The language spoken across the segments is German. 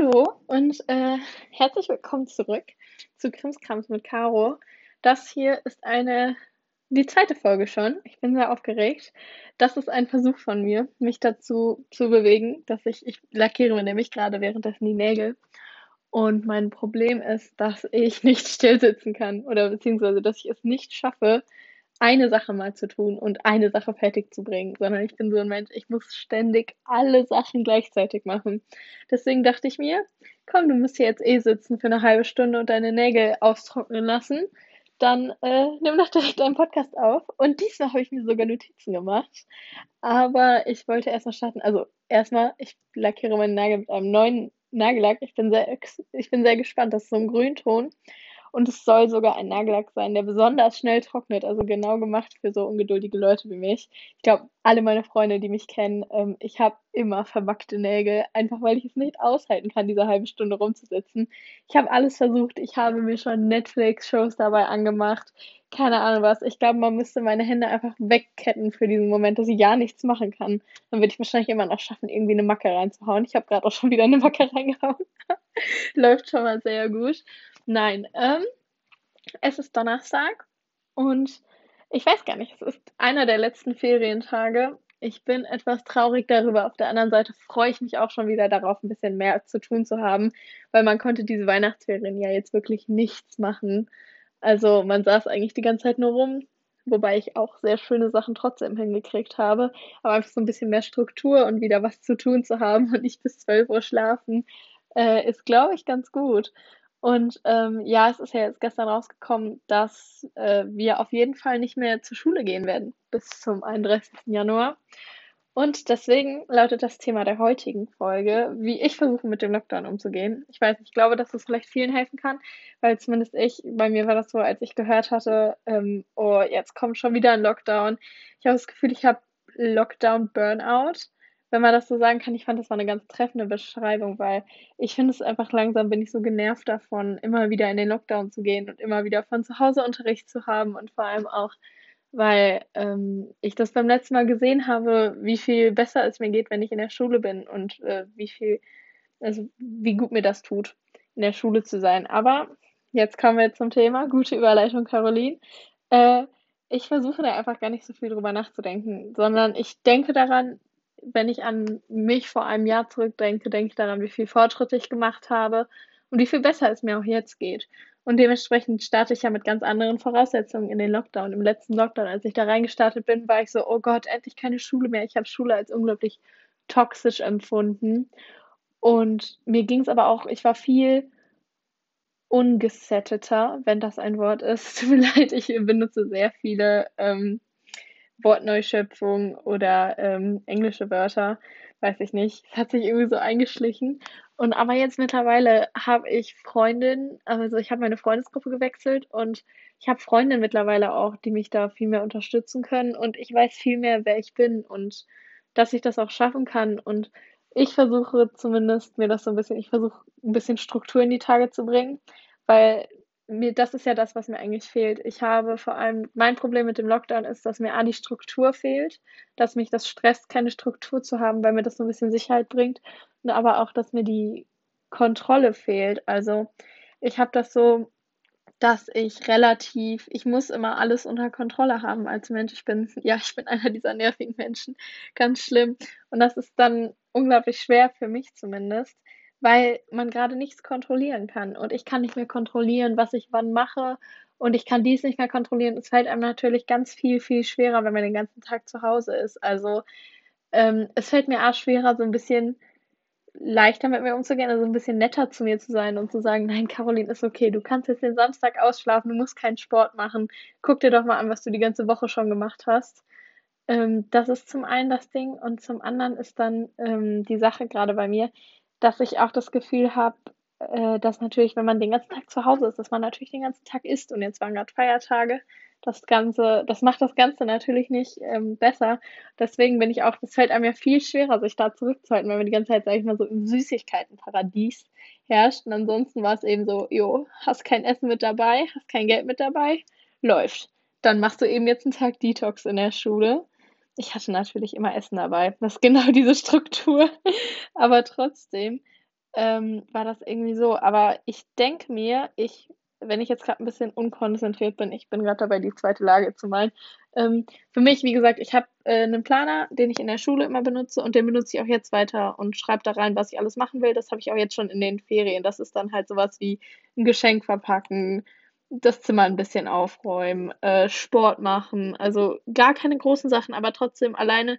Hallo und äh, herzlich willkommen zurück zu Krimskrams mit Caro. Das hier ist eine, die zweite Folge schon. Ich bin sehr aufgeregt. Das ist ein Versuch von mir, mich dazu zu bewegen, dass ich, ich lackiere mir nämlich gerade währenddessen die Nägel. Und mein Problem ist, dass ich nicht still sitzen kann oder beziehungsweise, dass ich es nicht schaffe, eine Sache mal zu tun und eine Sache fertig zu bringen, sondern ich bin so ein Mensch, ich muss ständig alle Sachen gleichzeitig machen. Deswegen dachte ich mir, komm, du musst hier jetzt eh sitzen für eine halbe Stunde und deine Nägel austrocknen lassen. Dann äh, nimm doch direkt einen Podcast auf. Und diesmal habe ich mir sogar Notizen gemacht. Aber ich wollte erstmal starten. Also erstmal, ich lackiere meinen Nagel mit einem neuen Nagellack. Ich bin sehr, ich bin sehr gespannt. Das ist so ein Grünton. Und es soll sogar ein Nagellack sein, der besonders schnell trocknet, also genau gemacht für so ungeduldige Leute wie mich. Ich glaube, alle meine Freunde, die mich kennen, ähm, ich habe immer verwackte Nägel, einfach weil ich es nicht aushalten kann, diese halbe Stunde rumzusitzen. Ich habe alles versucht, ich habe mir schon Netflix-Shows dabei angemacht, keine Ahnung was. Ich glaube, man müsste meine Hände einfach wegketten für diesen Moment, dass ich gar nichts machen kann. Dann würde ich wahrscheinlich immer noch schaffen, irgendwie eine Macke reinzuhauen. Ich habe gerade auch schon wieder eine Macke reingehauen. Läuft schon mal sehr gut. Nein, ähm, es ist Donnerstag und ich weiß gar nicht, es ist einer der letzten Ferientage. Ich bin etwas traurig darüber. Auf der anderen Seite freue ich mich auch schon wieder darauf, ein bisschen mehr zu tun zu haben, weil man konnte diese Weihnachtsferien ja jetzt wirklich nichts machen. Also man saß eigentlich die ganze Zeit nur rum, wobei ich auch sehr schöne Sachen trotzdem hingekriegt habe. Aber einfach so ein bisschen mehr Struktur und wieder was zu tun zu haben und nicht bis 12 Uhr schlafen, äh, ist, glaube ich, ganz gut. Und ähm, ja, es ist ja jetzt gestern rausgekommen, dass äh, wir auf jeden Fall nicht mehr zur Schule gehen werden bis zum 31. Januar. Und deswegen lautet das Thema der heutigen Folge, wie ich versuche, mit dem Lockdown umzugehen. Ich weiß, ich glaube, dass es vielleicht vielen helfen kann, weil zumindest ich, bei mir war das so, als ich gehört hatte, ähm, oh, jetzt kommt schon wieder ein Lockdown. Ich habe das Gefühl, ich habe Lockdown-Burnout wenn man das so sagen kann, ich fand, das war eine ganz treffende Beschreibung, weil ich finde es einfach langsam bin ich so genervt davon, immer wieder in den Lockdown zu gehen und immer wieder von zu Hause Unterricht zu haben und vor allem auch, weil ähm, ich das beim letzten Mal gesehen habe, wie viel besser es mir geht, wenn ich in der Schule bin und äh, wie viel, also wie gut mir das tut, in der Schule zu sein. Aber jetzt kommen wir zum Thema. Gute Überleitung, Caroline. Äh, ich versuche da einfach gar nicht so viel drüber nachzudenken, sondern ich denke daran, wenn ich an mich vor einem Jahr zurückdenke, denke ich daran, wie viel Fortschritte ich gemacht habe und wie viel besser es mir auch jetzt geht. Und dementsprechend starte ich ja mit ganz anderen Voraussetzungen in den Lockdown. Im letzten Lockdown, als ich da reingestartet bin, war ich so, oh Gott, endlich keine Schule mehr. Ich habe Schule als unglaublich toxisch empfunden. Und mir ging es aber auch, ich war viel ungesetteter, wenn das ein Wort ist. Tut mir leid, ich benutze sehr viele ähm, Wortneuschöpfung oder ähm, englische Wörter, weiß ich nicht. Es hat sich irgendwie so eingeschlichen. Und aber jetzt mittlerweile habe ich Freundinnen, also ich habe meine Freundesgruppe gewechselt und ich habe Freundinnen mittlerweile auch, die mich da viel mehr unterstützen können und ich weiß viel mehr, wer ich bin und dass ich das auch schaffen kann. Und ich versuche zumindest mir das so ein bisschen, ich versuche ein bisschen Struktur in die Tage zu bringen, weil mir, das ist ja das, was mir eigentlich fehlt. Ich habe vor allem, mein Problem mit dem Lockdown ist, dass mir A, die Struktur fehlt, dass mich das stresst, keine Struktur zu haben, weil mir das so ein bisschen Sicherheit bringt, aber auch, dass mir die Kontrolle fehlt. Also ich habe das so, dass ich relativ, ich muss immer alles unter Kontrolle haben als Mensch. Ich bin, ja, ich bin einer dieser nervigen Menschen, ganz schlimm. Und das ist dann unglaublich schwer für mich zumindest weil man gerade nichts kontrollieren kann. Und ich kann nicht mehr kontrollieren, was ich wann mache. Und ich kann dies nicht mehr kontrollieren. Es fällt einem natürlich ganz viel, viel schwerer, wenn man den ganzen Tag zu Hause ist. Also ähm, es fällt mir auch schwerer, so ein bisschen leichter mit mir umzugehen, also ein bisschen netter zu mir zu sein und zu sagen, nein, Caroline, ist okay, du kannst jetzt den Samstag ausschlafen, du musst keinen Sport machen. Guck dir doch mal an, was du die ganze Woche schon gemacht hast. Ähm, das ist zum einen das Ding und zum anderen ist dann ähm, die Sache gerade bei mir, dass ich auch das Gefühl habe, äh, dass natürlich, wenn man den ganzen Tag zu Hause ist, dass man natürlich den ganzen Tag isst und jetzt waren gerade Feiertage. Das Ganze, das macht das Ganze natürlich nicht ähm, besser. Deswegen bin ich auch, das fällt einem ja viel schwerer, sich da zurückzuhalten, weil man die ganze Zeit, sage ich mal, so im Süßigkeitenparadies herrscht. Und ansonsten war es eben so, jo, hast kein Essen mit dabei, hast kein Geld mit dabei, läuft. Dann machst du eben jetzt einen Tag Detox in der Schule ich hatte natürlich immer Essen dabei. Das ist genau diese Struktur. Aber trotzdem ähm, war das irgendwie so. Aber ich denke mir, ich, wenn ich jetzt gerade ein bisschen unkonzentriert bin, ich bin gerade dabei, die zweite Lage zu malen. Ähm, für mich, wie gesagt, ich habe äh, einen Planer, den ich in der Schule immer benutze und den benutze ich auch jetzt weiter und schreibe da rein, was ich alles machen will. Das habe ich auch jetzt schon in den Ferien. Das ist dann halt sowas wie ein Geschenk verpacken, das Zimmer ein bisschen aufräumen, äh, Sport machen. Also gar keine großen Sachen, aber trotzdem alleine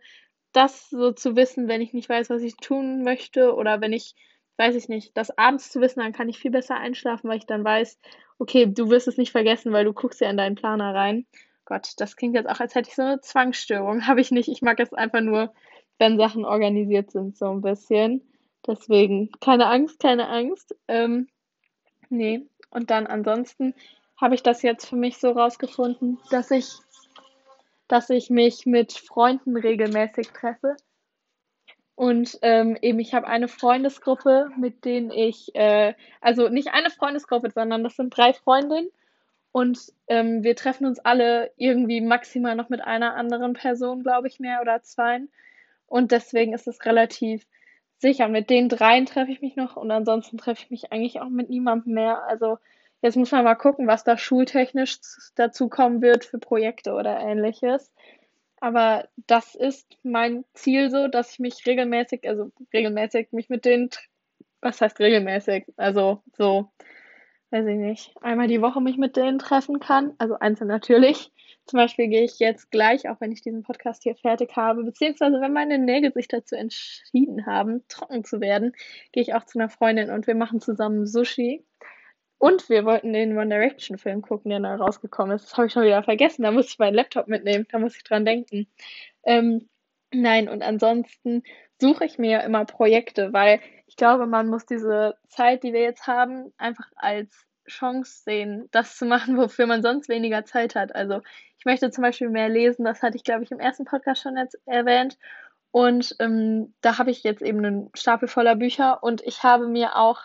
das so zu wissen, wenn ich nicht weiß, was ich tun möchte oder wenn ich, weiß ich nicht, das abends zu wissen, dann kann ich viel besser einschlafen, weil ich dann weiß, okay, du wirst es nicht vergessen, weil du guckst ja in deinen Planer rein. Gott, das klingt jetzt auch, als hätte ich so eine Zwangsstörung. Habe ich nicht. Ich mag es einfach nur, wenn Sachen organisiert sind, so ein bisschen. Deswegen, keine Angst, keine Angst. Ähm, nee. Und dann ansonsten habe ich das jetzt für mich so rausgefunden, dass ich, dass ich mich mit Freunden regelmäßig treffe. Und ähm, eben, ich habe eine Freundesgruppe, mit denen ich, äh, also nicht eine Freundesgruppe, sondern das sind drei Freundinnen. Und ähm, wir treffen uns alle irgendwie maximal noch mit einer anderen Person, glaube ich, mehr oder zwei. Und deswegen ist es relativ sicher. Mit den dreien treffe ich mich noch und ansonsten treffe ich mich eigentlich auch mit niemandem mehr. Also Jetzt muss man mal gucken, was da schultechnisch dazu kommen wird für Projekte oder ähnliches. Aber das ist mein Ziel so, dass ich mich regelmäßig, also regelmäßig mich mit denen, was heißt regelmäßig? Also so, weiß ich nicht, einmal die Woche mich mit denen treffen kann. Also einzeln natürlich. Zum Beispiel gehe ich jetzt gleich, auch wenn ich diesen Podcast hier fertig habe, beziehungsweise wenn meine Nägel sich dazu entschieden haben, trocken zu werden, gehe ich auch zu einer Freundin und wir machen zusammen Sushi. Und wir wollten den One Direction Film gucken, der neu rausgekommen ist. Das habe ich schon wieder vergessen. Da muss ich meinen Laptop mitnehmen. Da muss ich dran denken. Ähm, nein, und ansonsten suche ich mir immer Projekte, weil ich glaube, man muss diese Zeit, die wir jetzt haben, einfach als Chance sehen, das zu machen, wofür man sonst weniger Zeit hat. Also ich möchte zum Beispiel mehr lesen. Das hatte ich, glaube ich, im ersten Podcast schon erwähnt. Und ähm, da habe ich jetzt eben einen Stapel voller Bücher und ich habe mir auch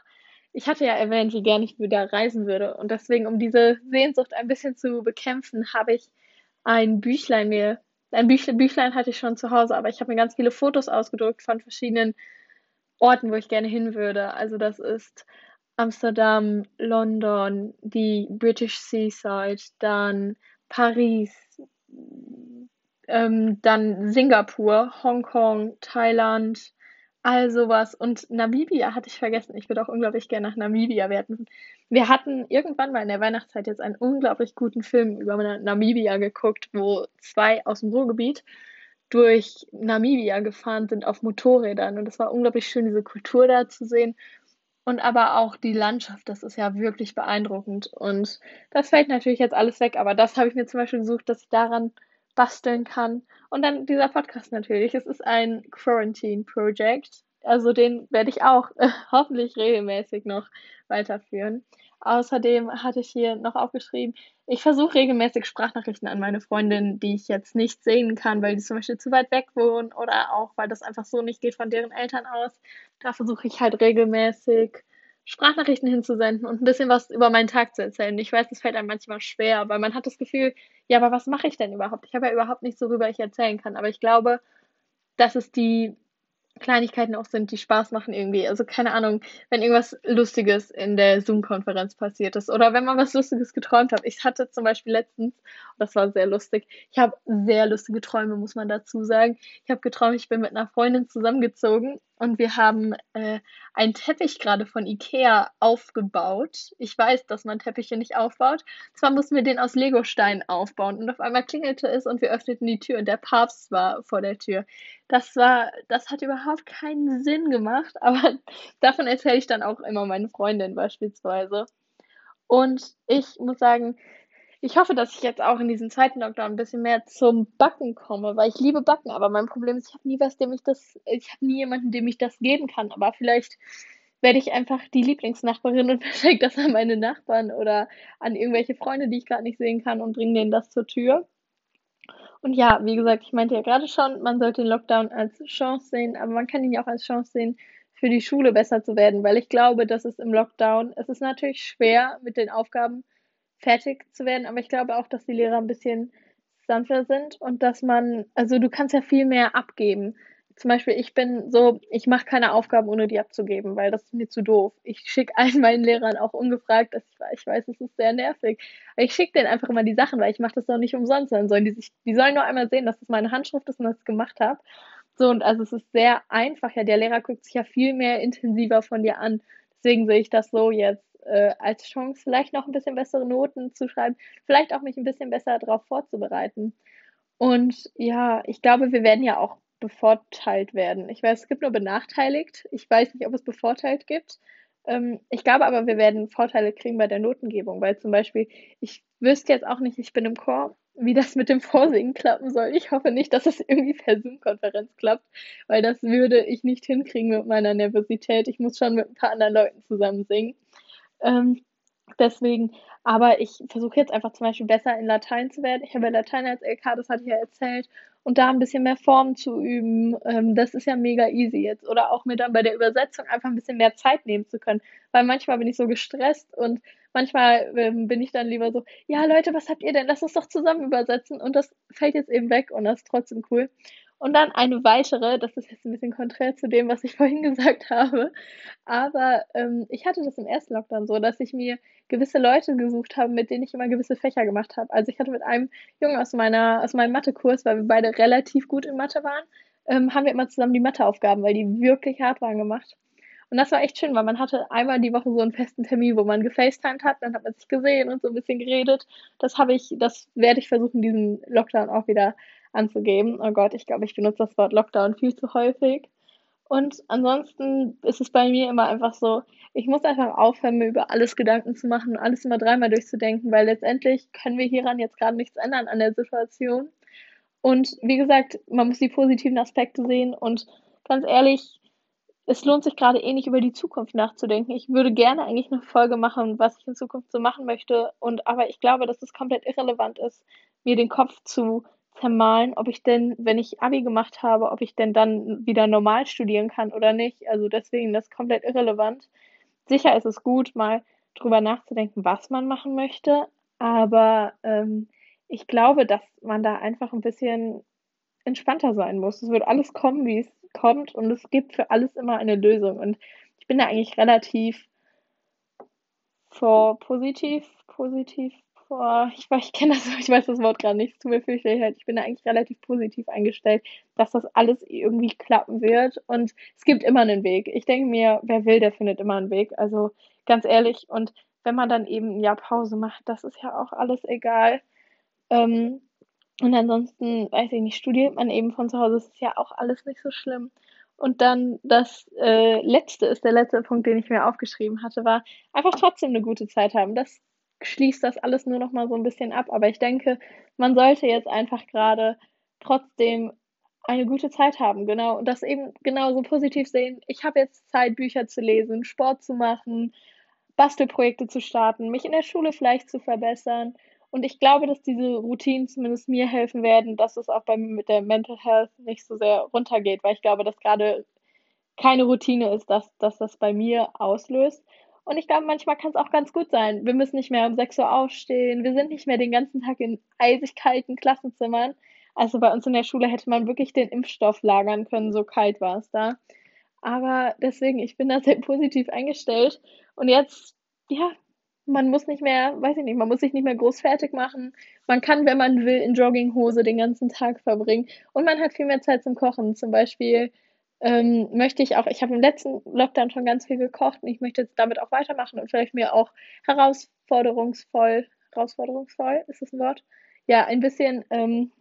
ich hatte ja erwähnt, wie gerne ich wieder reisen würde. Und deswegen, um diese Sehnsucht ein bisschen zu bekämpfen, habe ich ein Büchlein mir, ein Büchlein, Büchlein hatte ich schon zu Hause, aber ich habe mir ganz viele Fotos ausgedruckt von verschiedenen Orten, wo ich gerne hin würde. Also das ist Amsterdam, London, die British Seaside, dann Paris, ähm, dann Singapur, Hongkong, Thailand, all sowas. Und Namibia hatte ich vergessen. Ich würde auch unglaublich gerne nach Namibia. Hatten, wir hatten irgendwann mal in der Weihnachtszeit jetzt einen unglaublich guten Film über Namibia geguckt, wo zwei aus dem Ruhrgebiet durch Namibia gefahren sind auf Motorrädern. Und es war unglaublich schön, diese Kultur da zu sehen. Und aber auch die Landschaft, das ist ja wirklich beeindruckend. Und das fällt natürlich jetzt alles weg. Aber das habe ich mir zum Beispiel gesucht, dass ich daran basteln kann. Und dann dieser Podcast natürlich. Es ist ein Quarantine Project. Also den werde ich auch äh, hoffentlich regelmäßig noch weiterführen. Außerdem hatte ich hier noch aufgeschrieben, ich versuche regelmäßig Sprachnachrichten an meine Freundin, die ich jetzt nicht sehen kann, weil die zum Beispiel zu weit weg wohnen oder auch, weil das einfach so nicht geht von deren Eltern aus. Da versuche ich halt regelmäßig Sprachnachrichten hinzusenden und ein bisschen was über meinen Tag zu erzählen. Ich weiß, das fällt einem manchmal schwer, weil man hat das Gefühl, ja, aber was mache ich denn überhaupt? Ich habe ja überhaupt nichts, worüber ich erzählen kann. Aber ich glaube, das ist die Kleinigkeiten auch sind, die Spaß machen irgendwie. Also keine Ahnung, wenn irgendwas Lustiges in der Zoom-Konferenz passiert ist oder wenn man was Lustiges geträumt hat. Ich hatte zum Beispiel letztens, das war sehr lustig, ich habe sehr lustige Träume, muss man dazu sagen. Ich habe geträumt, ich bin mit einer Freundin zusammengezogen und wir haben äh, einen Teppich gerade von Ikea aufgebaut. Ich weiß, dass man Teppiche nicht aufbaut. Zwar mussten wir den aus Legosteinen aufbauen und auf einmal klingelte es und wir öffneten die Tür und der Papst war vor der Tür. Das war, das hat überhaupt keinen Sinn gemacht, aber davon erzähle ich dann auch immer meinen Freundinnen beispielsweise. Und ich muss sagen, ich hoffe, dass ich jetzt auch in diesem zweiten Lockdown ein bisschen mehr zum Backen komme, weil ich liebe Backen, aber mein Problem ist, ich habe nie was, dem ich das, ich habe nie jemanden, dem ich das geben kann. Aber vielleicht werde ich einfach die Lieblingsnachbarin und verschenke das an meine Nachbarn oder an irgendwelche Freunde, die ich gerade nicht sehen kann und bringe denen das zur Tür. Und ja, wie gesagt, ich meinte ja gerade schon, man sollte den Lockdown als Chance sehen, aber man kann ihn ja auch als Chance sehen, für die Schule besser zu werden, weil ich glaube, dass es im Lockdown, es ist natürlich schwer mit den Aufgaben, fertig zu werden. Aber ich glaube auch, dass die Lehrer ein bisschen sanfter sind und dass man, also du kannst ja viel mehr abgeben. zum Beispiel, ich bin so, ich mache keine Aufgaben, ohne die abzugeben, weil das ist mir zu doof. Ich schicke allen meinen Lehrern auch ungefragt, dass ich, weiß, es ist sehr nervig. Aber ich schicke denen einfach immer die Sachen, weil ich mache das doch nicht umsonst. Dann sollen die sich, die sollen nur einmal sehen, dass das meine Handschrift ist und es gemacht habe. So, und also es ist sehr einfach. Ja, der Lehrer guckt sich ja viel mehr intensiver von dir an. Deswegen sehe ich das so jetzt äh, als Chance, vielleicht noch ein bisschen bessere Noten zu schreiben, vielleicht auch mich ein bisschen besser darauf vorzubereiten. Und ja, ich glaube, wir werden ja auch bevorteilt werden. Ich weiß, es gibt nur benachteiligt. Ich weiß nicht, ob es bevorteilt gibt. Ähm, ich glaube aber, wir werden Vorteile kriegen bei der Notengebung, weil zum Beispiel, ich wüsste jetzt auch nicht, ich bin im Chor, wie das mit dem Vorsingen klappen soll. Ich hoffe nicht, dass es irgendwie per Zoom-Konferenz klappt, weil das würde ich nicht hinkriegen mit meiner Nervosität. Ich muss schon mit ein paar anderen Leuten zusammen singen. Ähm, deswegen, aber ich versuche jetzt einfach zum Beispiel besser in Latein zu werden. Ich habe ja Latein als LK, das hatte ich ja erzählt. Und da ein bisschen mehr Form zu üben, ähm, das ist ja mega easy jetzt. Oder auch mir dann bei der Übersetzung einfach ein bisschen mehr Zeit nehmen zu können. Weil manchmal bin ich so gestresst und manchmal ähm, bin ich dann lieber so, ja Leute, was habt ihr denn? Lass uns doch zusammen übersetzen. Und das fällt jetzt eben weg und das ist trotzdem cool. Und dann eine weitere, das ist jetzt ein bisschen konträr zu dem, was ich vorhin gesagt habe, aber ähm, ich hatte das im ersten Lockdown so, dass ich mir gewisse Leute gesucht habe, mit denen ich immer gewisse Fächer gemacht habe. Also ich hatte mit einem Jungen aus meiner aus meinem Mathekurs, weil wir beide relativ gut in Mathe waren, ähm, haben wir immer zusammen die Matheaufgaben, weil die wirklich hart waren gemacht. Und das war echt schön, weil man hatte einmal die Woche so einen festen Termin, wo man gefacetimed hat, dann hat man sich gesehen und so ein bisschen geredet. Das habe ich, das werde ich versuchen, diesen Lockdown auch wieder anzugeben. Oh Gott, ich glaube, ich benutze das Wort Lockdown viel zu häufig. Und ansonsten ist es bei mir immer einfach so, ich muss einfach aufhören, mir über alles Gedanken zu machen und alles immer dreimal durchzudenken, weil letztendlich können wir hieran jetzt gerade nichts ändern an der Situation. Und wie gesagt, man muss die positiven Aspekte sehen und ganz ehrlich, es lohnt sich gerade eh nicht über die Zukunft nachzudenken. Ich würde gerne eigentlich eine Folge machen, was ich in Zukunft so machen möchte. Und aber ich glaube, dass es komplett irrelevant ist, mir den Kopf zu zermalen, ob ich denn, wenn ich Abi gemacht habe, ob ich denn dann wieder normal studieren kann oder nicht. Also deswegen das ist komplett irrelevant. Sicher ist es gut, mal drüber nachzudenken, was man machen möchte, aber ähm, ich glaube, dass man da einfach ein bisschen entspannter sein muss. Es wird alles kommen, wie es kommt und es gibt für alles immer eine Lösung. Und ich bin da eigentlich relativ vor positiv, positiv Boah, ich, ich kenne das, ich weiß das Wort gerade nicht, es tut mir fürchterlich leid. Ich bin da eigentlich relativ positiv eingestellt, dass das alles irgendwie klappen wird und es gibt immer einen Weg. Ich denke mir, wer will, der findet immer einen Weg. Also ganz ehrlich, und wenn man dann eben ein Jahr Pause macht, das ist ja auch alles egal. Ähm, und ansonsten, weiß ich nicht, studiert man eben von zu Hause, das ist ja auch alles nicht so schlimm. Und dann das äh, letzte ist der letzte Punkt, den ich mir aufgeschrieben hatte, war einfach trotzdem eine gute Zeit haben. Das schließt das alles nur noch mal so ein bisschen ab. Aber ich denke, man sollte jetzt einfach gerade trotzdem eine gute Zeit haben, genau. Und das eben genauso positiv sehen. Ich habe jetzt Zeit, Bücher zu lesen, Sport zu machen, Bastelprojekte zu starten, mich in der Schule vielleicht zu verbessern. Und ich glaube, dass diese Routinen zumindest mir helfen werden, dass es auch bei mir mit der Mental Health nicht so sehr runtergeht, weil ich glaube, dass gerade keine Routine ist, dass, dass das bei mir auslöst. Und ich glaube, manchmal kann es auch ganz gut sein. Wir müssen nicht mehr um 6 Uhr aufstehen. Wir sind nicht mehr den ganzen Tag in eisig kalten Klassenzimmern. Also bei uns in der Schule hätte man wirklich den Impfstoff lagern können, so kalt war es da. Aber deswegen, ich bin da sehr positiv eingestellt. Und jetzt, ja, man muss nicht mehr, weiß ich nicht, man muss sich nicht mehr groß fertig machen. Man kann, wenn man will, in Jogginghose den ganzen Tag verbringen. Und man hat viel mehr Zeit zum Kochen. Zum Beispiel ähm, möchte ich auch, ich habe im letzten Lockdown schon ganz viel gekocht und ich möchte jetzt damit auch weitermachen und vielleicht mir auch herausforderungsvoll, herausforderungsvoll, ist das ein Wort? Ja, ein bisschen ähm,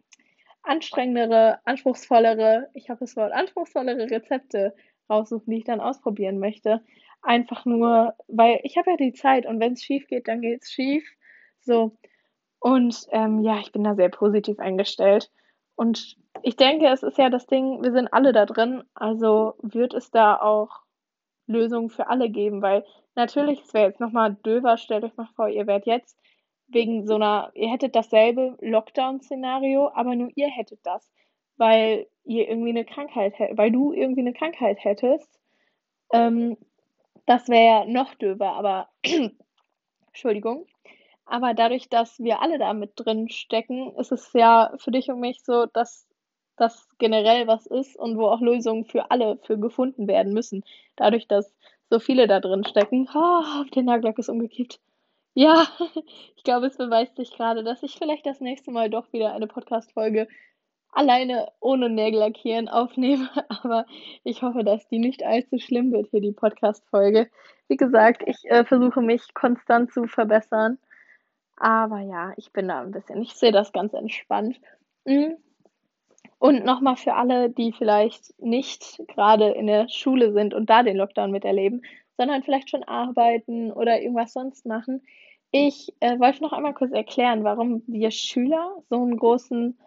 anstrengendere, anspruchsvollere, ich habe das Wort anspruchsvollere Rezepte raussuchen, die ich dann ausprobieren möchte. Einfach nur, weil ich habe ja die Zeit und wenn es schief geht, dann geht es schief. So. Und ähm, ja, ich bin da sehr positiv eingestellt. Und ich denke, es ist ja das Ding, wir sind alle da drin, also wird es da auch Lösungen für alle geben, weil natürlich, es wäre jetzt nochmal döver, stellt euch mal vor, ihr wärt jetzt wegen so einer, ihr hättet dasselbe Lockdown-Szenario, aber nur ihr hättet das, weil ihr irgendwie eine Krankheit weil du irgendwie eine Krankheit hättest. Ähm, das wäre noch döver, aber Entschuldigung. Aber dadurch, dass wir alle da mit drin stecken, ist es ja für dich und mich so, dass dass generell was ist und wo auch Lösungen für alle für gefunden werden müssen. Dadurch, dass so viele da drin stecken. Oh, der Nagellack ist umgekippt. Ja, ich glaube, es beweist sich gerade, dass ich vielleicht das nächste Mal doch wieder eine Podcast-Folge alleine ohne Nägel lackieren aufnehme. Aber ich hoffe, dass die nicht allzu schlimm wird hier, die Podcast-Folge. Wie gesagt, ich äh, versuche mich konstant zu verbessern. Aber ja, ich bin da ein bisschen, ich sehe das ganz entspannt. Mhm. Und nochmal für alle, die vielleicht nicht gerade in der Schule sind und da den Lockdown miterleben, sondern vielleicht schon arbeiten oder irgendwas sonst machen. Ich äh, wollte noch einmal kurz erklären, warum wir Schüler so einen großen,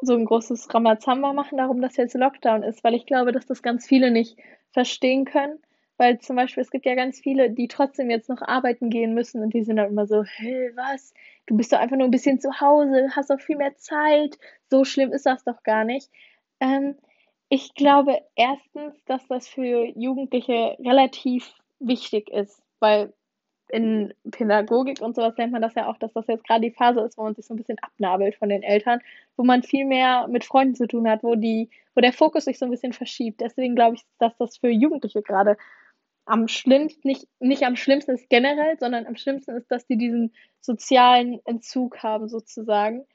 so ein großes Ramazamba machen, darum, dass jetzt Lockdown ist, weil ich glaube, dass das ganz viele nicht verstehen können. Weil zum Beispiel, es gibt ja ganz viele, die trotzdem jetzt noch arbeiten gehen müssen und die sind dann immer so, hey, was? Du bist doch einfach nur ein bisschen zu Hause, hast doch viel mehr Zeit. So schlimm ist das doch gar nicht. Ähm, ich glaube erstens, dass das für Jugendliche relativ wichtig ist, weil in Pädagogik und sowas lernt man das ja auch, dass das jetzt gerade die Phase ist, wo man sich so ein bisschen abnabelt von den Eltern, wo man viel mehr mit Freunden zu tun hat, wo die, wo der Fokus sich so ein bisschen verschiebt. Deswegen glaube ich, dass das für Jugendliche gerade am schlimmsten, nicht, nicht am schlimmsten ist generell, sondern am schlimmsten ist, dass die diesen sozialen Entzug haben, sozusagen.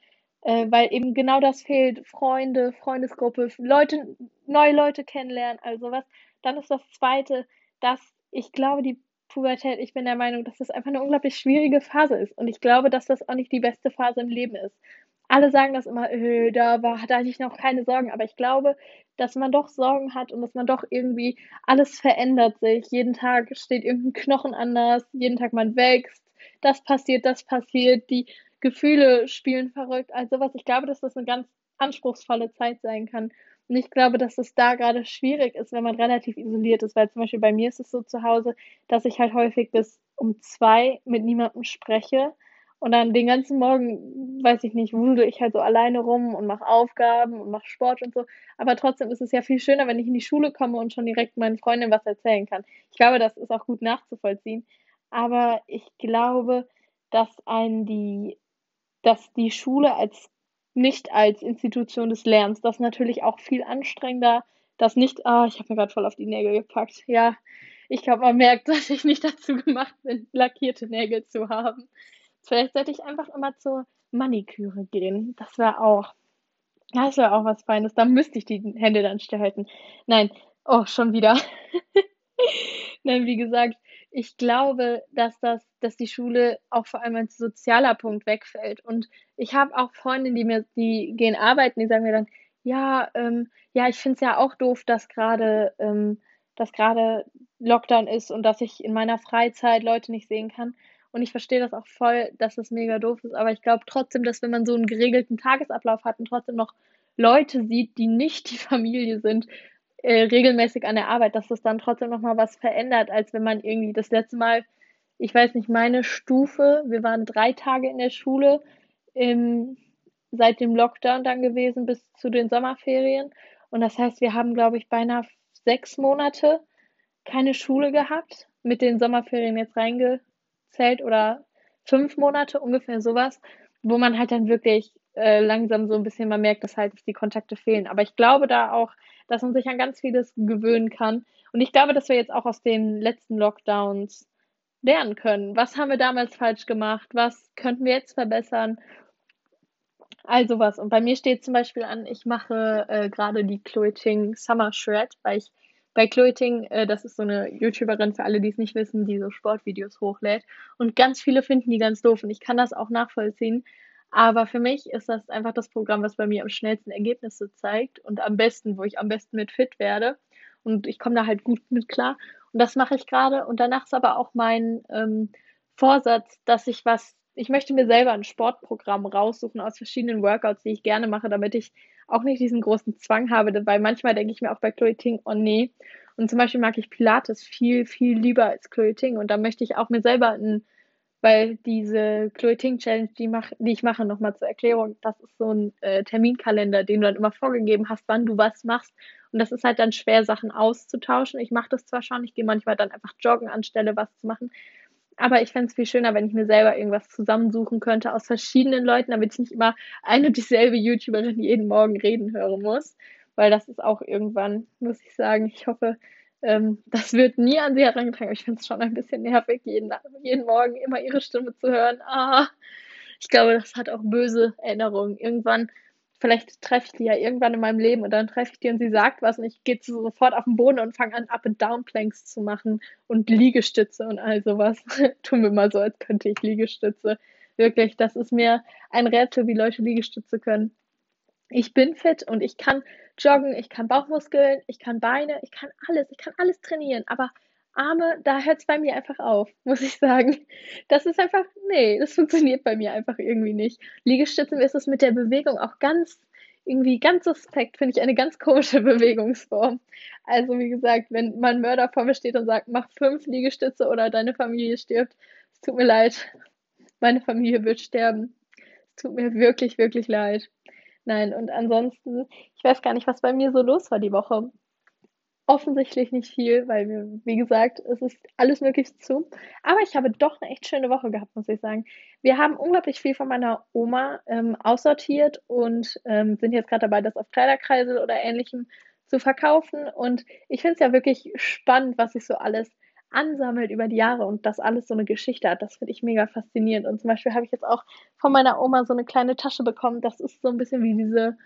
Äh, weil eben genau das fehlt. Freunde, Freundesgruppe, Leute, neue Leute kennenlernen, also was. Dann ist das zweite, dass ich glaube, die Pubertät, ich bin der Meinung, dass das einfach eine unglaublich schwierige Phase ist. Und ich glaube, dass das auch nicht die beste Phase im Leben ist alle sagen das immer, äh, da war, hatte ich noch keine Sorgen, aber ich glaube, dass man doch Sorgen hat und dass man doch irgendwie alles verändert sich. Jeden Tag steht irgendein Knochen anders, jeden Tag man wächst, das passiert, das passiert, die Gefühle spielen verrückt, also was. Ich glaube, dass das eine ganz anspruchsvolle Zeit sein kann. Und ich glaube, dass es da gerade schwierig ist, wenn man relativ isoliert ist, weil zum Beispiel bei mir ist es so zu Hause, dass ich halt häufig bis um zwei mit niemandem spreche und dann den ganzen Morgen, weiß ich nicht, wudel ich halt so alleine rum und mache Aufgaben und mache Sport und so. Aber trotzdem ist es ja viel schöner, wenn ich in die Schule komme und schon direkt meinen Freundinnen was erzählen kann. Ich glaube, das ist auch gut nachzuvollziehen. Aber ich glaube, dass ein die, dass die Schule als nicht als Institution des Lernens, das natürlich auch viel anstrengender, das nicht, ah, ich habe mir gerade voll auf die Nägel gepackt. Ja, ich glaube, man merkt, dass ich nicht dazu gemacht bin, lackierte Nägel zu haben. Vielleicht sollte ich einfach immer zur Maniküre gehen. Das wäre auch, das wäre auch was Feines. Da müsste ich die Hände dann stillhalten. Nein, oh, schon wieder. Nein, wie gesagt, ich glaube, dass das, dass die Schule auch vor allem als sozialer Punkt wegfällt. Und ich habe auch Freundinnen, die mir, die gehen arbeiten, die sagen mir dann, ja, ähm, ja, ich finde es ja auch doof, dass gerade, ähm, dass gerade Lockdown ist und dass ich in meiner Freizeit Leute nicht sehen kann. Und ich verstehe das auch voll, dass das mega doof ist. Aber ich glaube trotzdem, dass wenn man so einen geregelten Tagesablauf hat und trotzdem noch Leute sieht, die nicht die Familie sind, äh, regelmäßig an der Arbeit, dass das dann trotzdem nochmal was verändert, als wenn man irgendwie das letzte Mal, ich weiß nicht, meine Stufe, wir waren drei Tage in der Schule im, seit dem Lockdown dann gewesen bis zu den Sommerferien. Und das heißt, wir haben, glaube ich, beinahe sechs Monate keine Schule gehabt, mit den Sommerferien jetzt reinge zählt oder fünf Monate, ungefähr sowas, wo man halt dann wirklich äh, langsam so ein bisschen mal merkt, dass halt die Kontakte fehlen. Aber ich glaube da auch, dass man sich an ganz vieles gewöhnen kann. Und ich glaube, dass wir jetzt auch aus den letzten Lockdowns lernen können. Was haben wir damals falsch gemacht? Was könnten wir jetzt verbessern? Also was. Und bei mir steht zum Beispiel an, ich mache äh, gerade die Chloe Ting Summer Shred, weil ich bei Chloe Ting, äh, das ist so eine YouTuberin für alle, die es nicht wissen, die so Sportvideos hochlädt. Und ganz viele finden die ganz doof und ich kann das auch nachvollziehen. Aber für mich ist das einfach das Programm, was bei mir am schnellsten Ergebnisse zeigt und am besten, wo ich am besten mit fit werde. Und ich komme da halt gut mit klar. Und das mache ich gerade. Und danach ist aber auch mein ähm, Vorsatz, dass ich was, ich möchte mir selber ein Sportprogramm raussuchen aus verschiedenen Workouts, die ich gerne mache, damit ich auch nicht diesen großen Zwang habe, weil manchmal denke ich mir auch bei Chloe Ting, oh nee. Und zum Beispiel mag ich Pilates viel, viel lieber als Chloe Ting. Und da möchte ich auch mir selber ein, weil diese Chloe Ting Challenge, die, mach, die ich mache, nochmal zur Erklärung, das ist so ein äh, Terminkalender, den du dann immer vorgegeben hast, wann du was machst. Und das ist halt dann schwer, Sachen auszutauschen. Ich mache das zwar schon, ich gehe manchmal dann einfach joggen, anstelle was zu machen. Aber ich fände es viel schöner, wenn ich mir selber irgendwas zusammensuchen könnte aus verschiedenen Leuten, damit ich nicht immer eine und dieselbe YouTuberin jeden Morgen reden hören muss. Weil das ist auch irgendwann, muss ich sagen, ich hoffe, ähm, das wird nie an sie herangetragen. Aber ich finde es schon ein bisschen nervig, jeden, jeden Morgen immer ihre Stimme zu hören. Ah, ich glaube, das hat auch böse Erinnerungen. Irgendwann vielleicht treffe ich die ja irgendwann in meinem Leben und dann treffe ich die und sie sagt was und ich gehe sofort auf den Boden und fange an, Up- and Down-Planks zu machen und Liegestütze und all sowas. Tun wir mal so, als könnte ich Liegestütze. Wirklich, das ist mir ein Rätsel, wie Leute Liegestütze können. Ich bin fit und ich kann joggen, ich kann Bauchmuskeln, ich kann Beine, ich kann alles, ich kann alles trainieren, aber Arme, da hört es bei mir einfach auf, muss ich sagen. Das ist einfach, nee, das funktioniert bei mir einfach irgendwie nicht. Liegestützen ist es mit der Bewegung auch ganz, irgendwie ganz suspekt, finde ich eine ganz komische Bewegungsform. Also wie gesagt, wenn mein Mörder vor mir steht und sagt, mach fünf Liegestütze oder deine Familie stirbt, es tut mir leid, meine Familie wird sterben. Es tut mir wirklich, wirklich leid. Nein, und ansonsten, ich weiß gar nicht, was bei mir so los war die Woche offensichtlich nicht viel, weil wir, wie gesagt, es ist alles möglich zu. Aber ich habe doch eine echt schöne Woche gehabt, muss ich sagen. Wir haben unglaublich viel von meiner Oma ähm, aussortiert und ähm, sind jetzt gerade dabei, das auf Kleiderkreisel oder ähnlichem zu verkaufen. Und ich finde es ja wirklich spannend, was sich so alles ansammelt über die Jahre und das alles so eine Geschichte hat. Das finde ich mega faszinierend. Und zum Beispiel habe ich jetzt auch von meiner Oma so eine kleine Tasche bekommen. Das ist so ein bisschen wie diese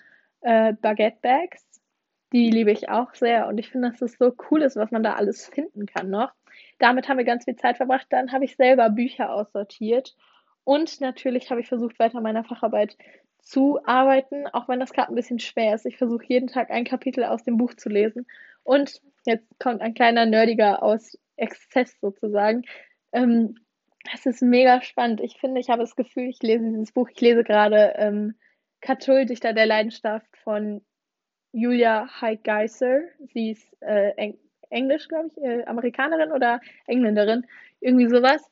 äh, Baguette Bags die liebe ich auch sehr und ich finde, dass es so cool ist, was man da alles finden kann noch. Damit haben wir ganz viel Zeit verbracht. Dann habe ich selber Bücher aussortiert und natürlich habe ich versucht, weiter meiner Facharbeit zu arbeiten, auch wenn das gerade ein bisschen schwer ist. Ich versuche jeden Tag ein Kapitel aus dem Buch zu lesen. Und jetzt kommt ein kleiner nerdiger aus Exzess sozusagen. Ähm, es ist mega spannend. Ich finde, ich habe das Gefühl, ich lese dieses Buch. Ich lese gerade ähm, Cthulhu, Dichter der Leidenschaft von Julia Heigeiser. Sie ist äh, Eng Englisch, glaube ich, äh, Amerikanerin oder Engländerin, irgendwie sowas.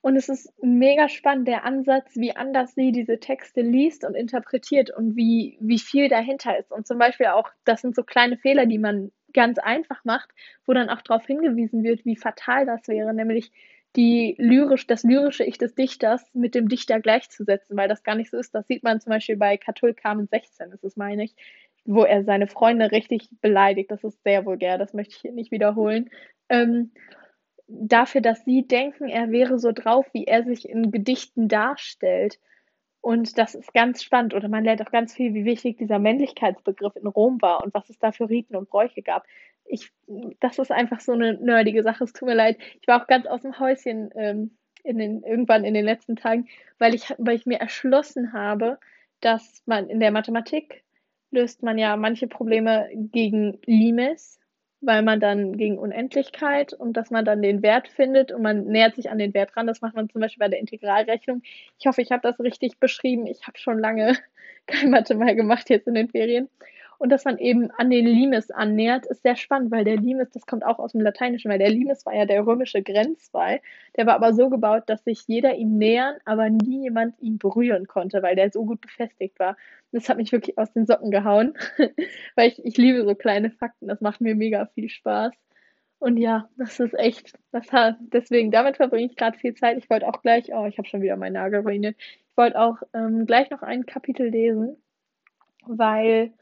Und es ist mega spannend, der Ansatz, wie anders sie diese Texte liest und interpretiert und wie, wie viel dahinter ist. Und zum Beispiel auch, das sind so kleine Fehler, die man ganz einfach macht, wo dann auch darauf hingewiesen wird, wie fatal das wäre, nämlich die lyrisch, das lyrische Ich des Dichters mit dem Dichter gleichzusetzen, weil das gar nicht so ist. Das sieht man zum Beispiel bei Katul Carmen 16, ist es, meine ich, wo er seine Freunde richtig beleidigt. Das ist sehr vulgär, das möchte ich hier nicht wiederholen. Ähm, dafür, dass sie denken, er wäre so drauf, wie er sich in Gedichten darstellt. Und das ist ganz spannend. Oder man lernt auch ganz viel, wie wichtig dieser Männlichkeitsbegriff in Rom war und was es da für Riten und Bräuche gab. Ich, das ist einfach so eine nerdige Sache. Es tut mir leid. Ich war auch ganz aus dem Häuschen ähm, in den, irgendwann in den letzten Tagen, weil ich, weil ich mir erschlossen habe, dass man in der Mathematik löst man ja manche Probleme gegen Limes, weil man dann gegen Unendlichkeit und dass man dann den Wert findet und man nähert sich an den Wert ran. Das macht man zum Beispiel bei der Integralrechnung. Ich hoffe, ich habe das richtig beschrieben. Ich habe schon lange kein Mathe mehr gemacht jetzt in den Ferien und dass man eben an den Limes annähert, ist sehr spannend, weil der Limes, das kommt auch aus dem Lateinischen, weil der Limes war ja der römische Grenzwall. Der war aber so gebaut, dass sich jeder ihm nähern, aber nie jemand ihn berühren konnte, weil der so gut befestigt war. Und das hat mich wirklich aus den Socken gehauen, weil ich, ich liebe so kleine Fakten, das macht mir mega viel Spaß. Und ja, das ist echt, das hat, deswegen, damit verbringe ich gerade viel Zeit. Ich wollte auch gleich, oh, ich habe schon wieder meinen Nagel ruiniert. Ich wollte auch ähm, gleich noch ein Kapitel lesen, weil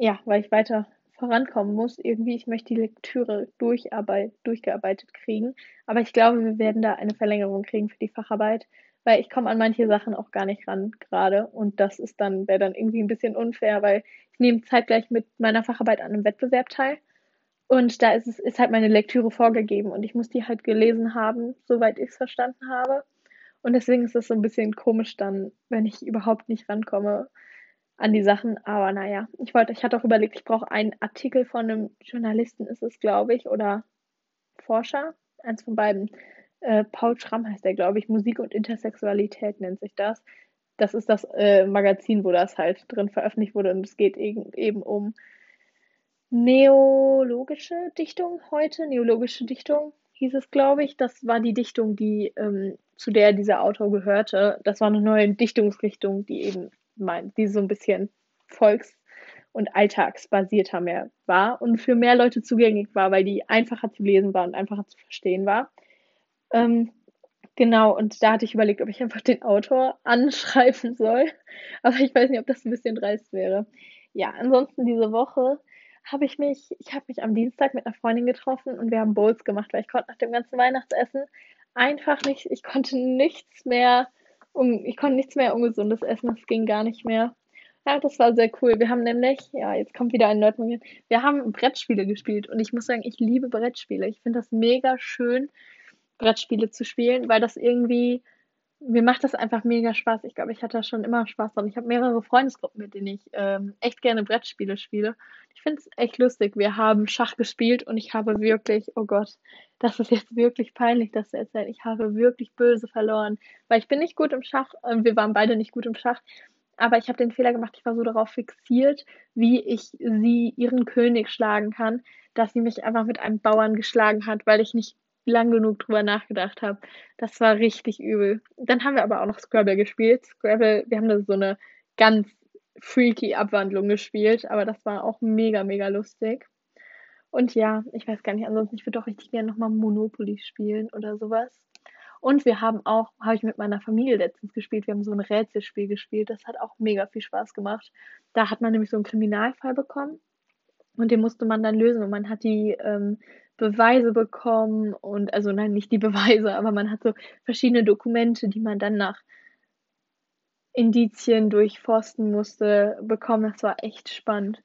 ja, weil ich weiter vorankommen muss. Irgendwie, ich möchte die Lektüre durcharbeit, durchgearbeitet kriegen. Aber ich glaube, wir werden da eine Verlängerung kriegen für die Facharbeit, weil ich komme an manche Sachen auch gar nicht ran gerade. Und das ist dann, wäre dann irgendwie ein bisschen unfair, weil ich nehme zeitgleich mit meiner Facharbeit an einem Wettbewerb teil. Und da ist es, ist halt meine Lektüre vorgegeben und ich muss die halt gelesen haben, soweit ich es verstanden habe. Und deswegen ist es so ein bisschen komisch dann, wenn ich überhaupt nicht rankomme an die Sachen. Aber naja, ich wollte, ich hatte auch überlegt, ich brauche einen Artikel von einem Journalisten, ist es, glaube ich, oder Forscher, eins von beiden. Äh, Paul Schramm heißt der, glaube ich. Musik und Intersexualität nennt sich das. Das ist das äh, Magazin, wo das halt drin veröffentlicht wurde. Und es geht eben, eben um neologische Dichtung heute. Neologische Dichtung hieß es, glaube ich. Das war die Dichtung, die ähm, zu der dieser Autor gehörte. Das war eine neue Dichtungsrichtung, die eben mein, die so ein bisschen volks- und alltagsbasierter mehr war und für mehr Leute zugänglich war, weil die einfacher zu lesen war und einfacher zu verstehen war. Ähm, Genau, und da hatte ich überlegt, ob ich einfach den Autor anschreiben soll. Aber ich weiß nicht, ob das ein bisschen dreist wäre. Ja, ansonsten diese Woche habe ich mich, ich habe mich am Dienstag mit einer Freundin getroffen und wir haben Bowls gemacht, weil ich konnte nach dem ganzen Weihnachtsessen einfach nicht, ich konnte nichts mehr, ich konnte nichts mehr Ungesundes essen, das ging gar nicht mehr. Ja, das war sehr cool. Wir haben nämlich, ja, jetzt kommt wieder ein Nerdmoment, wir haben Brettspiele gespielt und ich muss sagen, ich liebe Brettspiele. Ich finde das mega schön, Brettspiele zu spielen, weil das irgendwie, mir macht das einfach mega Spaß. Ich glaube, ich hatte schon immer Spaß dran. Ich habe mehrere Freundesgruppen, mit denen ich ähm, echt gerne Brettspiele spiele. Ich finde es echt lustig. Wir haben Schach gespielt und ich habe wirklich, oh Gott, das ist jetzt wirklich peinlich, das zu erzählen. Ich habe wirklich böse verloren, weil ich bin nicht gut im Schach. Äh, wir waren beide nicht gut im Schach. Aber ich habe den Fehler gemacht, ich war so darauf fixiert, wie ich sie, ihren König schlagen kann, dass sie mich einfach mit einem Bauern geschlagen hat, weil ich nicht lang genug drüber nachgedacht habe. Das war richtig übel. Dann haben wir aber auch noch Scrabble gespielt. Scrabble, wir haben da so eine ganz freaky Abwandlung gespielt, aber das war auch mega, mega lustig. Und ja, ich weiß gar nicht, ansonsten, ich würde doch richtig gerne nochmal Monopoly spielen oder sowas. Und wir haben auch, habe ich mit meiner Familie letztens gespielt, wir haben so ein Rätselspiel gespielt. Das hat auch mega viel Spaß gemacht. Da hat man nämlich so einen Kriminalfall bekommen und den musste man dann lösen und man hat die ähm, Beweise bekommen und also nein, nicht die Beweise, aber man hat so verschiedene Dokumente, die man dann nach Indizien durchforsten musste, bekommen. Das war echt spannend.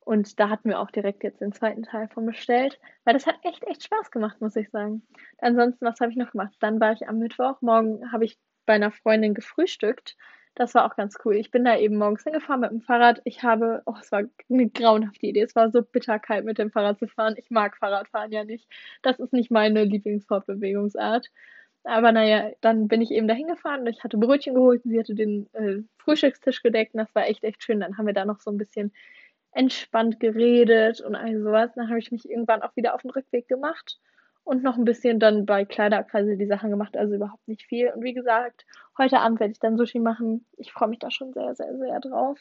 Und da hatten wir auch direkt jetzt den zweiten Teil von bestellt, weil das hat echt, echt Spaß gemacht, muss ich sagen. Ansonsten, was habe ich noch gemacht? Dann war ich am Mittwoch. Morgen habe ich bei einer Freundin gefrühstückt das war auch ganz cool. Ich bin da eben morgens hingefahren mit dem Fahrrad. Ich habe, oh, es war eine grauenhafte Idee. Es war so bitterkalt mit dem Fahrrad zu fahren. Ich mag Fahrradfahren ja nicht. Das ist nicht meine Lieblingsfortbewegungsart. Aber naja, dann bin ich eben da hingefahren und ich hatte Brötchen geholt und sie hatte den äh, Frühstückstisch gedeckt und das war echt, echt schön. Dann haben wir da noch so ein bisschen entspannt geredet und all sowas. Dann habe ich mich irgendwann auch wieder auf den Rückweg gemacht und noch ein bisschen dann bei Kleiderkreise die Sachen gemacht, also überhaupt nicht viel. Und wie gesagt, heute Abend werde ich dann Sushi machen. Ich freue mich da schon sehr, sehr, sehr drauf.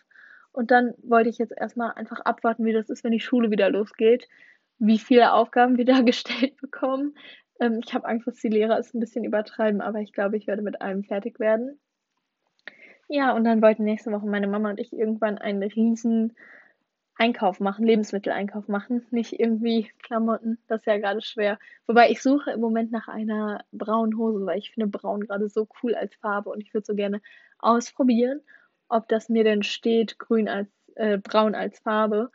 Und dann wollte ich jetzt erstmal einfach abwarten, wie das ist, wenn die Schule wieder losgeht, wie viele Aufgaben wir da gestellt bekommen. Ähm, ich habe Angst, dass die Lehrer es ein bisschen übertreiben, aber ich glaube, ich werde mit allem fertig werden. Ja, und dann wollten nächste Woche meine Mama und ich irgendwann einen riesen Einkauf machen, Lebensmitteleinkauf machen, nicht irgendwie Klamotten, das ist ja gerade schwer. Wobei ich suche im Moment nach einer braunen Hose, weil ich finde braun gerade so cool als Farbe und ich würde so gerne ausprobieren, ob das mir denn steht, grün als, äh, braun als Farbe.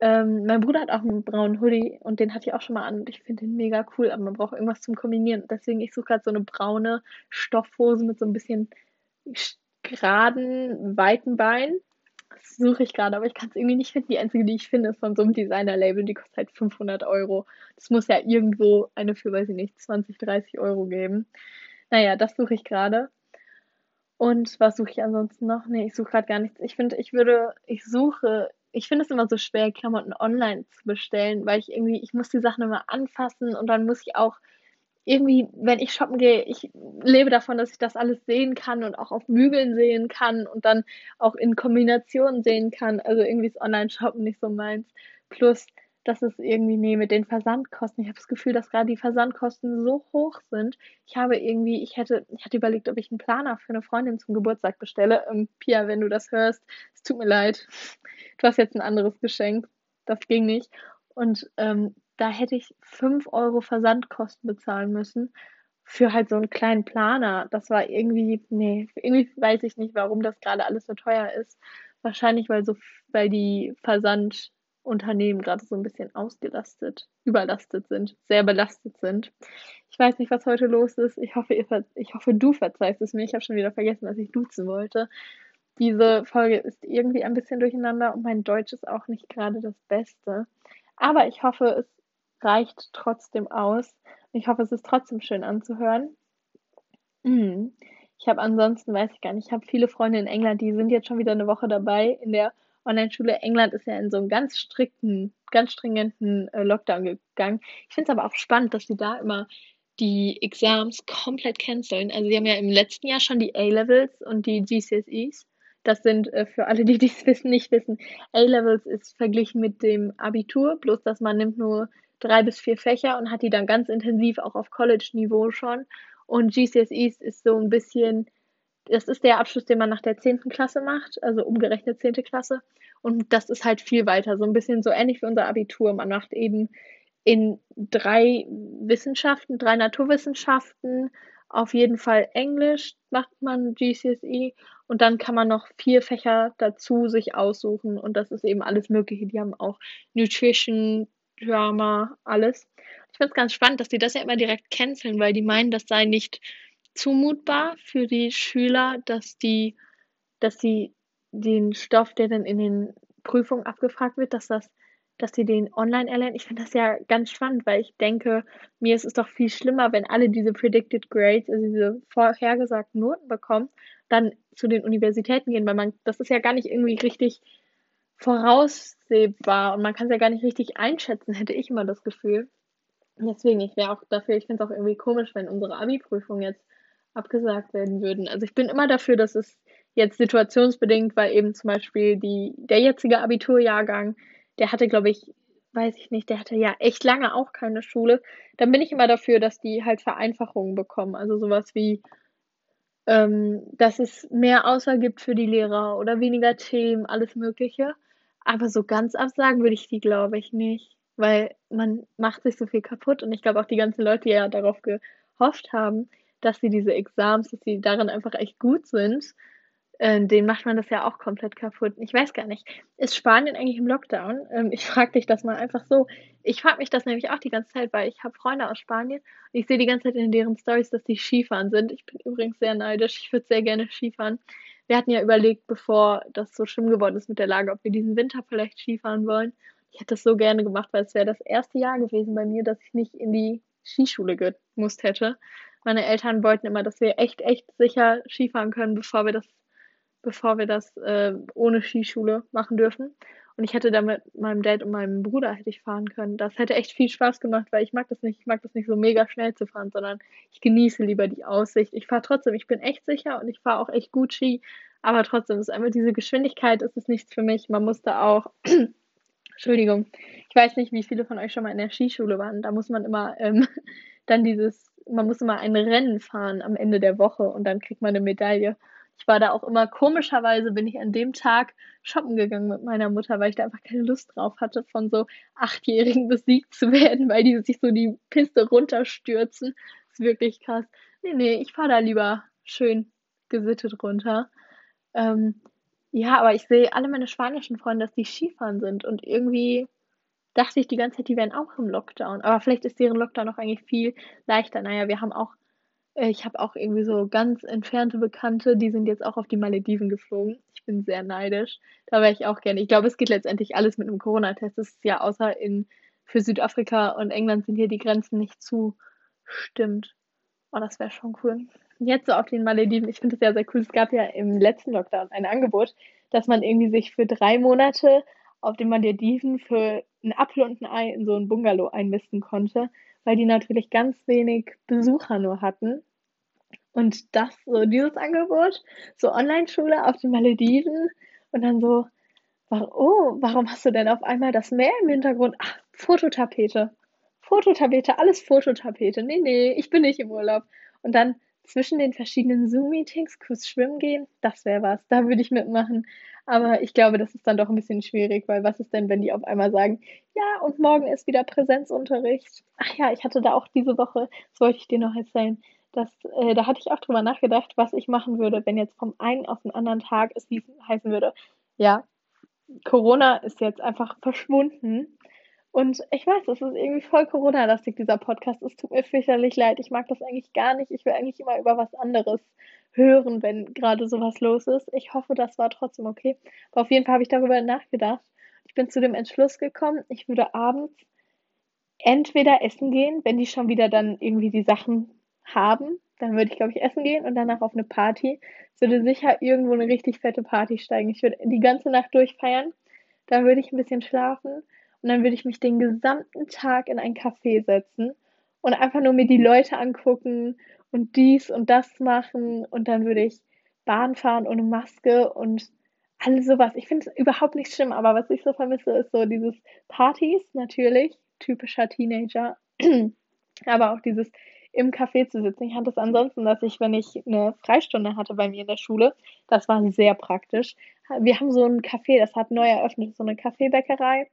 Ähm, mein Bruder hat auch einen braunen Hoodie und den hatte ich auch schon mal an und ich finde den mega cool, aber man braucht irgendwas zum Kombinieren. Deswegen, ich suche gerade so eine braune Stoffhose mit so ein bisschen geraden, weiten Beinen das suche ich gerade, aber ich kann es irgendwie nicht finden. Die einzige, die ich finde, ist von so einem Designer-Label, die kostet halt 500 Euro. Das muss ja irgendwo eine für, weiß ich nicht, 20, 30 Euro geben. Naja, das suche ich gerade. Und was suche ich ansonsten noch? Nee, ich suche gerade gar nichts. Ich finde, ich würde, ich suche, ich finde es immer so schwer, Klamotten online zu bestellen, weil ich irgendwie, ich muss die Sachen immer anfassen und dann muss ich auch irgendwie, wenn ich shoppen gehe, ich lebe davon, dass ich das alles sehen kann und auch auf Bügeln sehen kann und dann auch in Kombination sehen kann. Also irgendwie ist Online-Shoppen nicht so meins. Plus, dass es irgendwie, nee, mit den Versandkosten. Ich habe das Gefühl, dass gerade die Versandkosten so hoch sind. Ich habe irgendwie, ich hätte, ich hatte überlegt, ob ich einen Planer für eine Freundin zum Geburtstag bestelle. Ähm, Pia, wenn du das hörst, es tut mir leid. Du hast jetzt ein anderes Geschenk. Das ging nicht. Und ähm, da hätte ich 5 Euro Versandkosten bezahlen müssen für halt so einen kleinen Planer. Das war irgendwie, nee, irgendwie weiß ich nicht, warum das gerade alles so teuer ist. Wahrscheinlich, weil so, weil die Versandunternehmen gerade so ein bisschen ausgelastet, überlastet sind, sehr belastet sind. Ich weiß nicht, was heute los ist. Ich hoffe, ihr, ich hoffe, du verzeihst es mir. Ich habe schon wieder vergessen, was ich duzen wollte. Diese Folge ist irgendwie ein bisschen durcheinander und mein Deutsch ist auch nicht gerade das Beste. Aber ich hoffe, es reicht trotzdem aus. Ich hoffe, es ist trotzdem schön anzuhören. Mhm. Ich habe ansonsten, weiß ich gar nicht, ich habe viele Freunde in England, die sind jetzt schon wieder eine Woche dabei in der Online-Schule. England ist ja in so einem ganz strikten, ganz stringenten äh, Lockdown gegangen. Ich finde es aber auch spannend, dass sie da immer die Exams komplett canceln. Also sie haben ja im letzten Jahr schon die A-Levels und die GCSEs. Das sind äh, für alle, die dies wissen, nicht wissen. A-Levels ist verglichen mit dem Abitur, bloß dass man nimmt nur drei bis vier Fächer und hat die dann ganz intensiv auch auf College-Niveau schon. Und GCSEs ist so ein bisschen, das ist der Abschluss, den man nach der 10. Klasse macht, also umgerechnet 10. Klasse. Und das ist halt viel weiter, so ein bisschen so ähnlich wie unser Abitur. Man macht eben in drei Wissenschaften, drei Naturwissenschaften, auf jeden Fall Englisch macht man GCSE und dann kann man noch vier Fächer dazu sich aussuchen und das ist eben alles Mögliche. Die haben auch Nutrition, Drama, alles. Ich finde es ganz spannend, dass die das ja immer direkt canceln, weil die meinen, das sei nicht zumutbar für die Schüler, dass die, dass die den Stoff, der dann in den Prüfungen abgefragt wird, dass das dass sie den online erlernen. Ich finde das ja ganz spannend, weil ich denke, mir ist es doch viel schlimmer, wenn alle diese Predicted Grades, also diese vorhergesagten Noten bekommen, dann zu den Universitäten gehen, weil man, das ist ja gar nicht irgendwie richtig voraussehbar und man kann es ja gar nicht richtig einschätzen, hätte ich immer das Gefühl. Deswegen, ich wäre auch dafür, ich finde es auch irgendwie komisch, wenn unsere Abi-Prüfungen jetzt abgesagt werden würden. Also ich bin immer dafür, dass es jetzt situationsbedingt, weil eben zum Beispiel die, der jetzige Abiturjahrgang der hatte, glaube ich, weiß ich nicht, der hatte ja echt lange auch keine Schule. Dann bin ich immer dafür, dass die halt Vereinfachungen bekommen. Also sowas wie, ähm, dass es mehr Auswahl gibt für die Lehrer oder weniger Themen, alles Mögliche. Aber so ganz absagen würde ich die, glaube ich, nicht. Weil man macht sich so viel kaputt und ich glaube auch die ganzen Leute, die ja darauf gehofft haben, dass sie diese Exams, dass sie darin einfach echt gut sind, äh, den macht man das ja auch komplett kaputt. Ich weiß gar nicht. Ist Spanien eigentlich im Lockdown? Ähm, ich frage dich das mal einfach so. Ich frage mich das nämlich auch die ganze Zeit, weil ich habe Freunde aus Spanien und ich sehe die ganze Zeit in deren Stories, dass die Skifahren sind. Ich bin übrigens sehr neidisch. Ich würde sehr gerne Skifahren. Wir hatten ja überlegt, bevor das so schlimm geworden ist mit der Lage, ob wir diesen Winter vielleicht Skifahren wollen. Ich hätte das so gerne gemacht, weil es wäre das erste Jahr gewesen bei mir, dass ich nicht in die Skischule gemusst hätte. Meine Eltern wollten immer, dass wir echt, echt sicher Skifahren können, bevor wir das bevor wir das äh, ohne Skischule machen dürfen. Und ich hätte da mit meinem Dad und meinem Bruder hätte ich fahren können. Das hätte echt viel Spaß gemacht, weil ich mag das nicht, ich mag das nicht so mega schnell zu fahren, sondern ich genieße lieber die Aussicht. Ich fahre trotzdem, ich bin echt sicher und ich fahre auch echt gut Ski, aber trotzdem ist einfach diese Geschwindigkeit, ist es nichts für mich. Man musste auch, Entschuldigung, ich weiß nicht, wie viele von euch schon mal in der Skischule waren. Da muss man immer ähm, dann dieses, man muss immer ein Rennen fahren am Ende der Woche und dann kriegt man eine Medaille ich war da auch immer komischerweise, bin ich an dem Tag shoppen gegangen mit meiner Mutter, weil ich da einfach keine Lust drauf hatte, von so Achtjährigen besiegt zu werden, weil die sich so die Piste runterstürzen. Das ist wirklich krass. Nee, nee, ich fahre da lieber schön gesittet runter. Ähm, ja, aber ich sehe alle meine spanischen Freunde, dass die Skifahren sind und irgendwie dachte ich die ganze Zeit, die wären auch im Lockdown. Aber vielleicht ist deren Lockdown auch eigentlich viel leichter. Naja, wir haben auch ich habe auch irgendwie so ganz entfernte Bekannte, die sind jetzt auch auf die Malediven geflogen. Ich bin sehr neidisch. Da wäre ich auch gerne. Ich glaube, es geht letztendlich alles mit einem Corona-Test. Das ist ja außer in für Südafrika und England sind hier die Grenzen nicht zustimmt. Oh, das wäre schon cool. Jetzt so auf den Malediven, ich finde das ja sehr cool. Es gab ja im letzten Lockdown ein Angebot, dass man irgendwie sich für drei Monate auf den Malediven für ein Apfel und ein Ei in so ein Bungalow einmisten konnte weil die natürlich ganz wenig Besucher nur hatten. Und das, so dieses Angebot, so Online-Schule auf den Malediven und dann so, oh, warum hast du denn auf einmal das Meer im Hintergrund? Ach, Fototapete. Fototapete, alles Fototapete. Nee, nee, ich bin nicht im Urlaub. Und dann zwischen den verschiedenen Zoom-Meetings kurz schwimmen gehen, das wäre was. Da würde ich mitmachen. Aber ich glaube, das ist dann doch ein bisschen schwierig, weil was ist denn, wenn die auf einmal sagen, ja, und morgen ist wieder Präsenzunterricht? Ach ja, ich hatte da auch diese Woche, das wollte ich dir noch erzählen, dass, äh, da hatte ich auch drüber nachgedacht, was ich machen würde, wenn jetzt vom einen auf den anderen Tag es heißen würde, ja, Corona ist jetzt einfach verschwunden. Und ich weiß, das ist irgendwie voll Corona-lastig, dieser Podcast. Es tut mir fürchterlich leid. Ich mag das eigentlich gar nicht. Ich will eigentlich immer über was anderes hören, wenn gerade sowas los ist. Ich hoffe, das war trotzdem okay. Aber auf jeden Fall habe ich darüber nachgedacht. Ich bin zu dem Entschluss gekommen, ich würde abends entweder essen gehen, wenn die schon wieder dann irgendwie die Sachen haben. Dann würde ich, glaube ich, essen gehen und danach auf eine Party. Es würde sicher irgendwo eine richtig fette Party steigen. Ich würde die ganze Nacht durchfeiern. Dann würde ich ein bisschen schlafen und dann würde ich mich den gesamten Tag in ein Café setzen und einfach nur mir die Leute angucken und dies und das machen und dann würde ich Bahn fahren ohne Maske und alles sowas. Ich finde es überhaupt nicht schlimm, aber was ich so vermisse, ist so dieses Partys natürlich, typischer Teenager, aber auch dieses im Café zu sitzen. Ich hatte es ansonsten, dass ich, wenn ich eine Freistunde hatte bei mir in der Schule, das war sehr praktisch. Wir haben so ein Café, das hat neu eröffnet, so eine Kaffeebäckerei.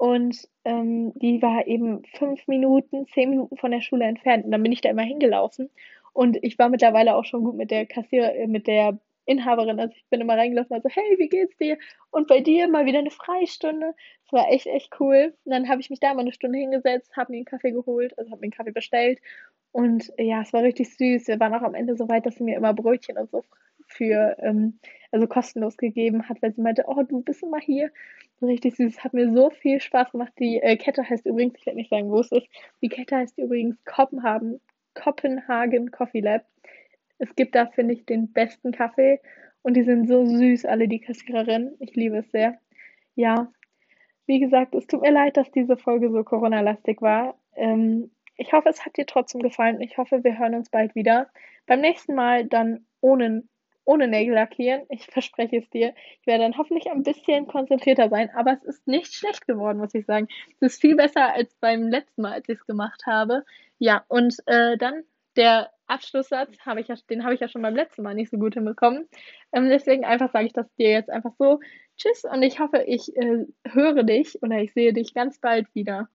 Und ähm, die war eben fünf Minuten, zehn Minuten von der Schule entfernt. Und dann bin ich da immer hingelaufen. Und ich war mittlerweile auch schon gut mit der Kassierer, äh, mit der Inhaberin. Also ich bin immer reingelaufen und so, hey, wie geht's dir? Und bei dir mal wieder eine Freistunde. Das war echt, echt cool. Und dann habe ich mich da mal eine Stunde hingesetzt, habe mir einen Kaffee geholt, also habe mir einen Kaffee bestellt. Und ja, es war richtig süß. Wir waren auch am Ende so weit, dass sie mir immer Brötchen und so für, ähm, also kostenlos gegeben hat, weil sie meinte, oh, du bist immer hier. Richtig süß. Hat mir so viel Spaß gemacht. Die äh, Kette heißt übrigens, ich werde nicht sagen, wo es ist. Die Kette heißt übrigens Kopenhagen, Copenhagen Coffee Lab. Es gibt da, finde ich, den besten Kaffee und die sind so süß, alle die Kassiererinnen. Ich liebe es sehr. Ja, wie gesagt, es tut mir leid, dass diese Folge so Corona-lastig war. Ähm, ich hoffe, es hat dir trotzdem gefallen. Ich hoffe, wir hören uns bald wieder. Beim nächsten Mal dann ohne, ohne Nägel lackieren. Ich verspreche es dir. Ich werde dann hoffentlich ein bisschen konzentrierter sein, aber es ist nicht schlecht geworden, muss ich sagen. Es ist viel besser als beim letzten Mal, als ich es gemacht habe. Ja, und äh, dann der Abschlusssatz, habe ich ja, den habe ich ja schon beim letzten Mal nicht so gut hinbekommen. Ähm, deswegen einfach sage ich das dir jetzt einfach so. Tschüss und ich hoffe, ich äh, höre dich oder ich sehe dich ganz bald wieder.